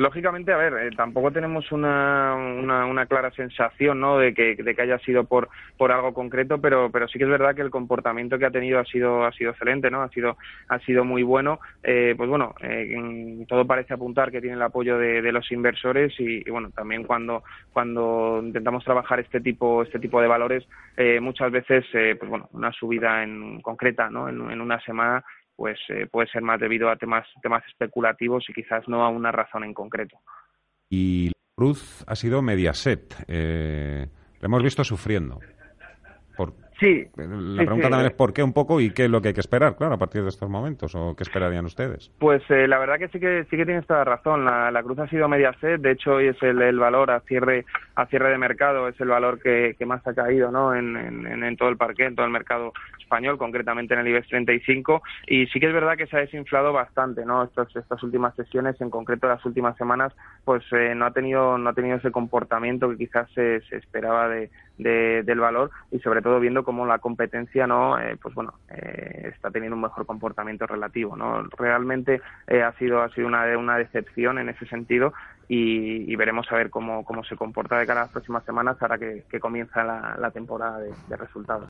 Lógicamente, a ver, eh, tampoco tenemos una, una, clara sensación ¿no? de, que, de que haya sido por, por algo concreto, pero, pero sí que es verdad que el comportamiento que ha tenido ha sido, ha sido excelente, ¿no? ha, sido, ha sido muy bueno. Eh, pues bueno, eh, todo parece apuntar que tiene el apoyo de, los inversores y, bueno, también cuando, cuando intentamos trabajar este tipo, este tipo de valores, muchas veces pues bueno, una subida en concreta ¿no? en una semana pues eh, puede ser más debido a temas, temas especulativos y quizás no a una razón en concreto. Y la cruz ha sido Mediaset. Eh, lo hemos visto sufriendo. Por, sí. La pregunta también es por qué un poco y qué es lo que hay que esperar, claro, a partir de estos momentos, o qué esperarían ustedes. Pues eh, la verdad que sí que sí que tienes toda razón. La, cruz ha sido Mediaset. De hecho, hoy es el, valor a cierre a cierre de mercado, es el valor que, más ha caído, ¿no? En, en, en todo el parque, en todo el mercado español, concretamente en el IBEX 35, y sí que es verdad que se ha desinflado bastante, ¿no? Estas, estas últimas sesiones, en concreto las últimas semanas, pues eh, no ha tenido no ha tenido ese comportamiento que quizás se, esperaba de, del valor y sobre todo viendo cómo la competencia no eh, pues bueno eh, está teniendo un mejor comportamiento relativo no realmente ha sido ha sido una una decepción en ese sentido y, veremos a ver cómo, cómo se comporta de cara a las próximas semanas ahora que, comienza la, temporada de resultados.